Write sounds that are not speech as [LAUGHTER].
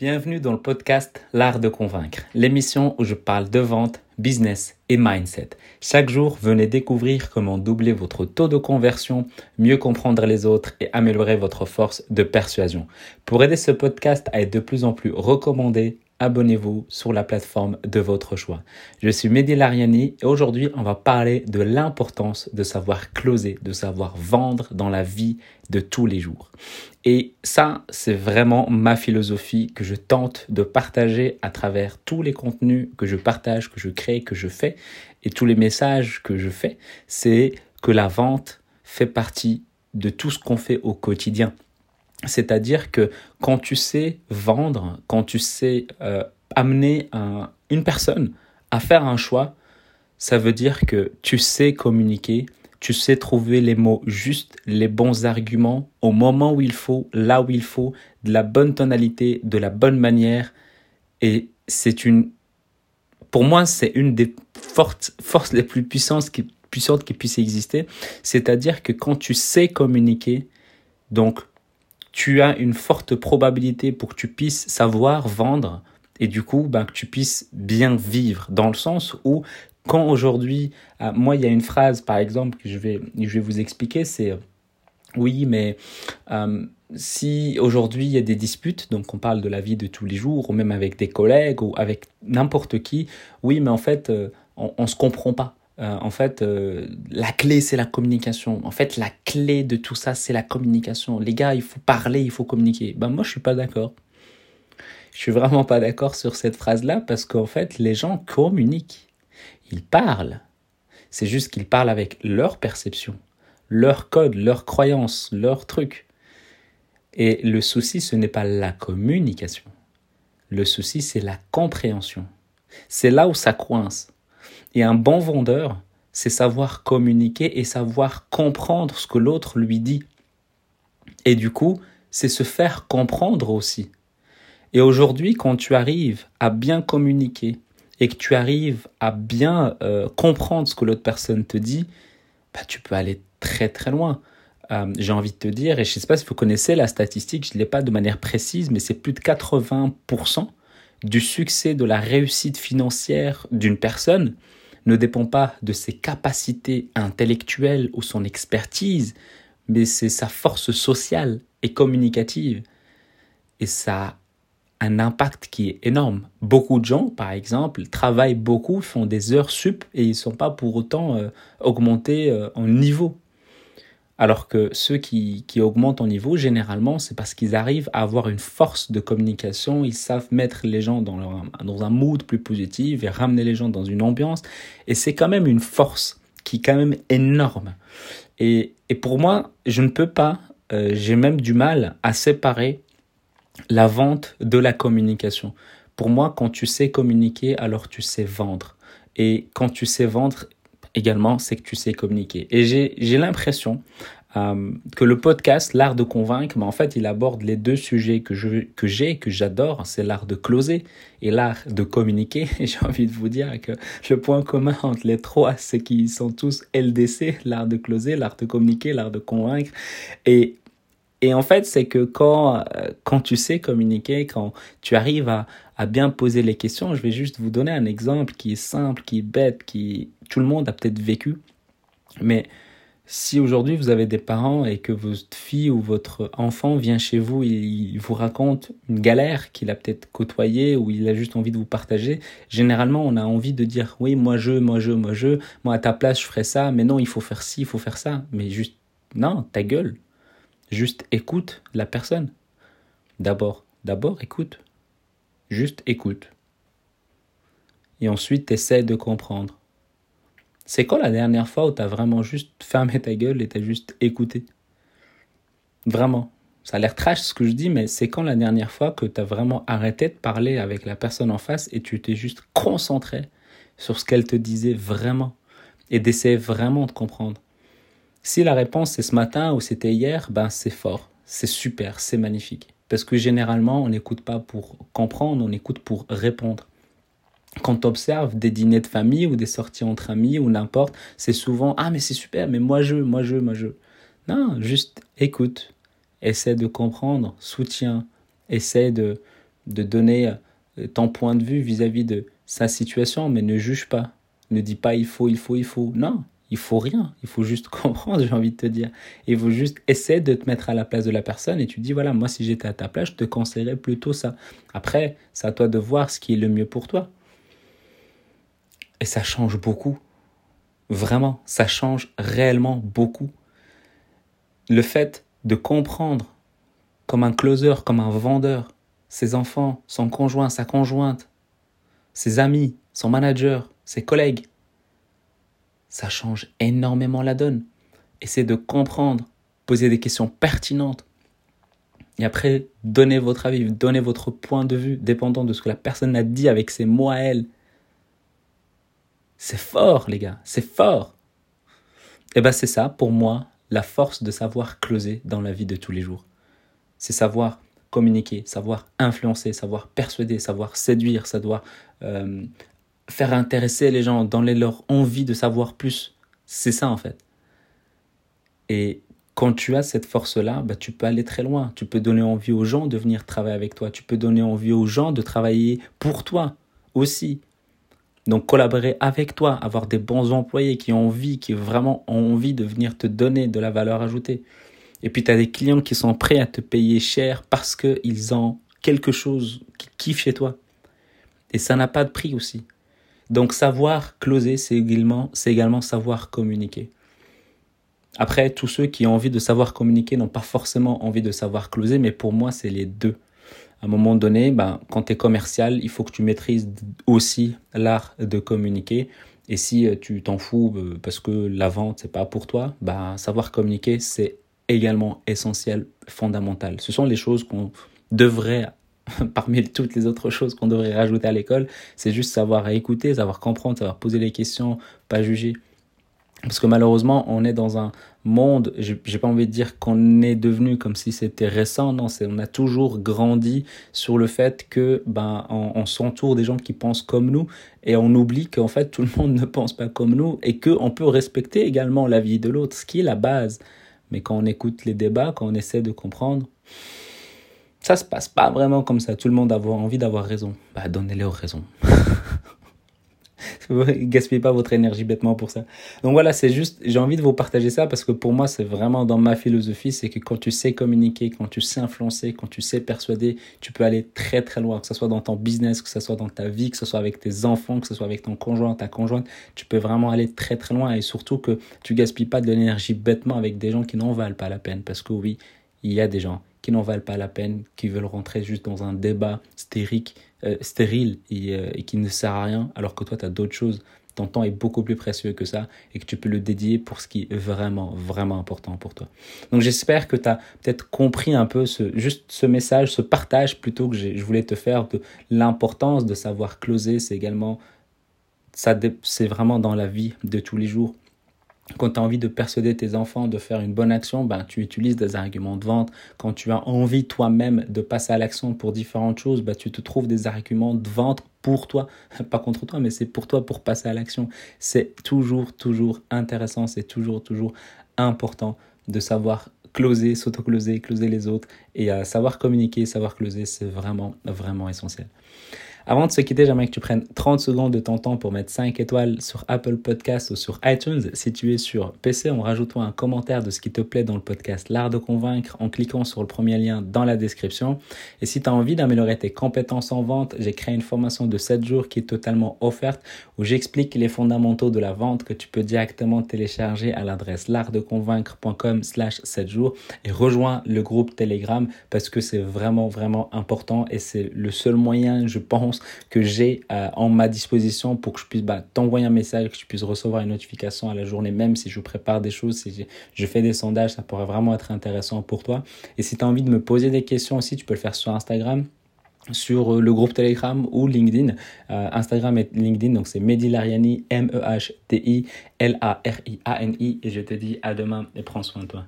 Bienvenue dans le podcast L'Art de Convaincre, l'émission où je parle de vente, business et mindset. Chaque jour, venez découvrir comment doubler votre taux de conversion, mieux comprendre les autres et améliorer votre force de persuasion. Pour aider ce podcast à être de plus en plus recommandé, abonnez-vous sur la plateforme de votre choix. Je suis Mehdi Lariani et aujourd'hui on va parler de l'importance de savoir closer, de savoir vendre dans la vie de tous les jours. Et ça, c'est vraiment ma philosophie que je tente de partager à travers tous les contenus que je partage, que je crée, que je fais et tous les messages que je fais. C'est que la vente fait partie de tout ce qu'on fait au quotidien. C'est-à-dire que quand tu sais vendre, quand tu sais euh, amener une personne à faire un choix, ça veut dire que tu sais communiquer, tu sais trouver les mots justes, les bons arguments au moment où il faut, là où il faut, de la bonne tonalité, de la bonne manière. Et c'est une, pour moi, c'est une des fortes, forces les plus puissantes qui, puissantes qui puissent exister. C'est-à-dire que quand tu sais communiquer, donc tu as une forte probabilité pour que tu puisses savoir vendre et du coup ben, que tu puisses bien vivre dans le sens où quand aujourd'hui, euh, moi il y a une phrase par exemple que je vais, je vais vous expliquer, c'est oui mais euh, si aujourd'hui il y a des disputes, donc on parle de la vie de tous les jours ou même avec des collègues ou avec n'importe qui, oui mais en fait euh, on, on se comprend pas. Euh, en fait, euh, la clé, c'est la communication. En fait, la clé de tout ça, c'est la communication. Les gars, il faut parler, il faut communiquer. Ben, moi, je suis pas d'accord. Je suis vraiment pas d'accord sur cette phrase-là parce qu'en fait, les gens communiquent. Ils parlent. C'est juste qu'ils parlent avec leur perception, leur code, leur croyance, leur truc. Et le souci, ce n'est pas la communication. Le souci, c'est la compréhension. C'est là où ça coince. Et un bon vendeur, c'est savoir communiquer et savoir comprendre ce que l'autre lui dit. Et du coup, c'est se faire comprendre aussi. Et aujourd'hui, quand tu arrives à bien communiquer et que tu arrives à bien euh, comprendre ce que l'autre personne te dit, bah, tu peux aller très très loin. Euh, j'ai envie de te dire, et je ne sais pas si vous connaissez la statistique, je ne l'ai pas de manière précise, mais c'est plus de 80% du succès de la réussite financière d'une personne ne dépend pas de ses capacités intellectuelles ou son expertise, mais c'est sa force sociale et communicative. Et ça a un impact qui est énorme. Beaucoup de gens, par exemple, travaillent beaucoup, font des heures sup et ils ne sont pas pour autant euh, augmentés euh, en niveau. Alors que ceux qui, qui augmentent en niveau, généralement, c'est parce qu'ils arrivent à avoir une force de communication, ils savent mettre les gens dans, leur, dans un mood plus positif et ramener les gens dans une ambiance. Et c'est quand même une force qui est quand même énorme. Et, et pour moi, je ne peux pas, euh, j'ai même du mal à séparer la vente de la communication. Pour moi, quand tu sais communiquer, alors tu sais vendre. Et quand tu sais vendre, également, c'est que tu sais communiquer. Et j'ai l'impression euh, que le podcast, l'art de convaincre, mais en fait, il aborde les deux sujets que j'ai, que, que j'adore, c'est l'art de closer et l'art de communiquer. [LAUGHS] Et j'ai envie de vous dire que le point commun entre les trois, c'est qu'ils sont tous LDC, l'art de closer, l'art de communiquer, l'art de convaincre. Et et en fait, c'est que quand, euh, quand tu sais communiquer, quand tu arrives à, à bien poser les questions, je vais juste vous donner un exemple qui est simple, qui est bête, qui tout le monde a peut-être vécu. Mais si aujourd'hui vous avez des parents et que votre fille ou votre enfant vient chez vous il vous raconte une galère qu'il a peut-être côtoyée ou il a juste envie de vous partager, généralement on a envie de dire oui moi je, moi je, moi je, moi à ta place je ferais ça, mais non il faut faire ci, il faut faire ça, mais juste non, ta gueule, Juste écoute la personne. D'abord, d'abord écoute. Juste écoute. Et ensuite, essaie de comprendre. C'est quand la dernière fois où tu as vraiment juste fermé ta gueule et tu as juste écouté? Vraiment. Ça a l'air trash ce que je dis, mais c'est quand la dernière fois que tu as vraiment arrêté de parler avec la personne en face et tu t'es juste concentré sur ce qu'elle te disait vraiment et d'essayer vraiment de comprendre? Si la réponse c'est ce matin ou c'était hier, ben c'est fort, c'est super, c'est magnifique. Parce que généralement, on n'écoute pas pour comprendre, on écoute pour répondre. Quand tu observes des dîners de famille ou des sorties entre amis ou n'importe, c'est souvent Ah, mais c'est super, mais moi je, moi je, moi je. Non, juste écoute, essaie de comprendre, soutiens, essaie de, de donner euh, ton point de vue vis-à-vis de sa situation, mais ne juge pas. Ne dis pas il faut, il faut, il faut. Non, il faut rien. Il faut juste [LAUGHS] comprendre, j'ai envie de te dire. Il faut juste essayer de te mettre à la place de la personne et tu dis voilà, moi si j'étais à ta place, je te conseillerais plutôt ça. Après, c'est à toi de voir ce qui est le mieux pour toi. Et ça change beaucoup. Vraiment, ça change réellement beaucoup. Le fait de comprendre comme un closer, comme un vendeur, ses enfants, son conjoint, sa conjointe, ses amis, son manager, ses collègues, ça change énormément la donne. Essayez de comprendre, poser des questions pertinentes. Et après, donnez votre avis, donnez votre point de vue, dépendant de ce que la personne a dit avec ses mots à elle. C'est fort, les gars, c'est fort. Et eh bien, c'est ça, pour moi, la force de savoir closer dans la vie de tous les jours. C'est savoir communiquer, savoir influencer, savoir persuader, savoir séduire, savoir euh, faire intéresser les gens, donner leur envie de savoir plus. C'est ça en fait. Et quand tu as cette force-là, bah, tu peux aller très loin. Tu peux donner envie aux gens de venir travailler avec toi. Tu peux donner envie aux gens de travailler pour toi aussi. Donc collaborer avec toi, avoir des bons employés qui ont envie, qui vraiment ont envie de venir te donner de la valeur ajoutée. Et puis tu as des clients qui sont prêts à te payer cher parce qu'ils ont quelque chose qui kiffe chez toi. Et ça n'a pas de prix aussi. Donc savoir closer, c'est également, savoir communiquer. Après, tous ceux qui ont envie de savoir communiquer n'ont pas forcément envie de savoir closer, mais pour moi, c'est les deux. À un moment donné, ben, quand tu es commercial, il faut que tu maîtrises aussi l'art de communiquer. Et si euh, tu t'en fous euh, parce que la vente, c'est pas pour toi, ben, savoir communiquer, c'est également essentiel, fondamental. Ce sont les choses qu'on devrait [LAUGHS] parmi toutes les autres choses qu'on devrait rajouter à l'école, c'est juste savoir écouter, savoir comprendre, savoir poser les questions, pas juger. Parce que malheureusement, on est dans un monde, j'ai pas envie de dire qu'on est devenu comme si c'était récent, non, on a toujours grandi sur le fait que ben on, s'entoure des gens qui pensent comme nous et on oublie qu'en fait tout le monde [LAUGHS] ne pense pas comme nous et que on peut respecter également la vie de l'autre, ce qui est la base. Mais quand on écoute les débats, quand on essaie de comprendre, ça se passe pas vraiment comme ça. Tout le monde a envie d'avoir raison. Bah, donnez-leur raison. [LAUGHS] Gaspillez pas votre énergie bêtement pour ça. Donc voilà, c'est juste, j'ai envie de vous partager ça parce que pour moi, c'est vraiment dans ma philosophie, c'est que quand tu sais communiquer, quand tu sais influencer, quand tu sais persuader, tu peux aller très très loin, que ce soit dans ton business, que ce soit dans ta vie, que ce soit avec tes enfants, que ce soit avec ton conjoint, ta conjointe, tu peux vraiment aller très très loin et surtout que tu gaspilles pas de l'énergie bêtement avec des gens qui n'en valent pas la peine parce que oui, il y a des gens qui n'en valent pas la peine, qui veulent rentrer juste dans un débat stérique, euh, stérile euh, et, qui ne sert à rien, alors que toi, tu as d'autres choses. Ton temps est beaucoup plus précieux que ça et que tu peux le dédier pour ce qui est vraiment, vraiment important pour toi. Donc j'espère que tu as peut-être compris un peu ce, juste ce message, ce partage plutôt que je voulais te faire de l'importance de savoir closer. C'est également, ça, c'est vraiment dans la vie de tous les jours quand tu as envie de persuader tes enfants de faire une bonne action, ben, tu utilises des arguments de vente. Quand tu as envie toi-même de passer à l'action pour différentes choses, ben, tu te trouves des arguments de vente pour toi, [LAUGHS] pas contre toi, mais c'est pour toi pour passer à l'action. C'est toujours, toujours intéressant, c'est toujours, toujours important de savoir closer, s'auto-closer, closer les autres et euh, savoir communiquer, savoir closer, c'est vraiment, vraiment essentiel. Avant de se quitter, j'aimerais que tu prennes 30 secondes de ton temps pour mettre 5 étoiles sur Apple Podcast ou sur iTunes. Si tu es sur PC, en rajoutant un commentaire de ce qui te plaît dans le podcast L'Art de Convaincre en cliquant sur le premier lien dans la description. Et si tu as envie d'améliorer tes compétences en vente, j'ai créé une formation de 7 jours qui est totalement offerte où j'explique les fondamentaux de la vente que tu peux directement télécharger à l'adresse l'artdeconvaincre.com slash 7 jours et rejoins le groupe Telegram parce que c'est vraiment, vraiment important et c'est le seul moyen, je pense, que j'ai euh, en ma disposition pour que je puisse bah, t'envoyer un message, que tu puisses recevoir une notification à la journée, même si je prépare des choses, si je fais des sondages, ça pourrait vraiment être intéressant pour toi. Et si tu as envie de me poser des questions aussi, tu peux le faire sur Instagram sur euh, le groupe Telegram ou LinkedIn. Euh, Instagram et LinkedIn, donc c'est Mehdi Lariani, M-E-H-T-I-L-A-R-I-A-N-I. Et je te dis à demain et prends soin de toi.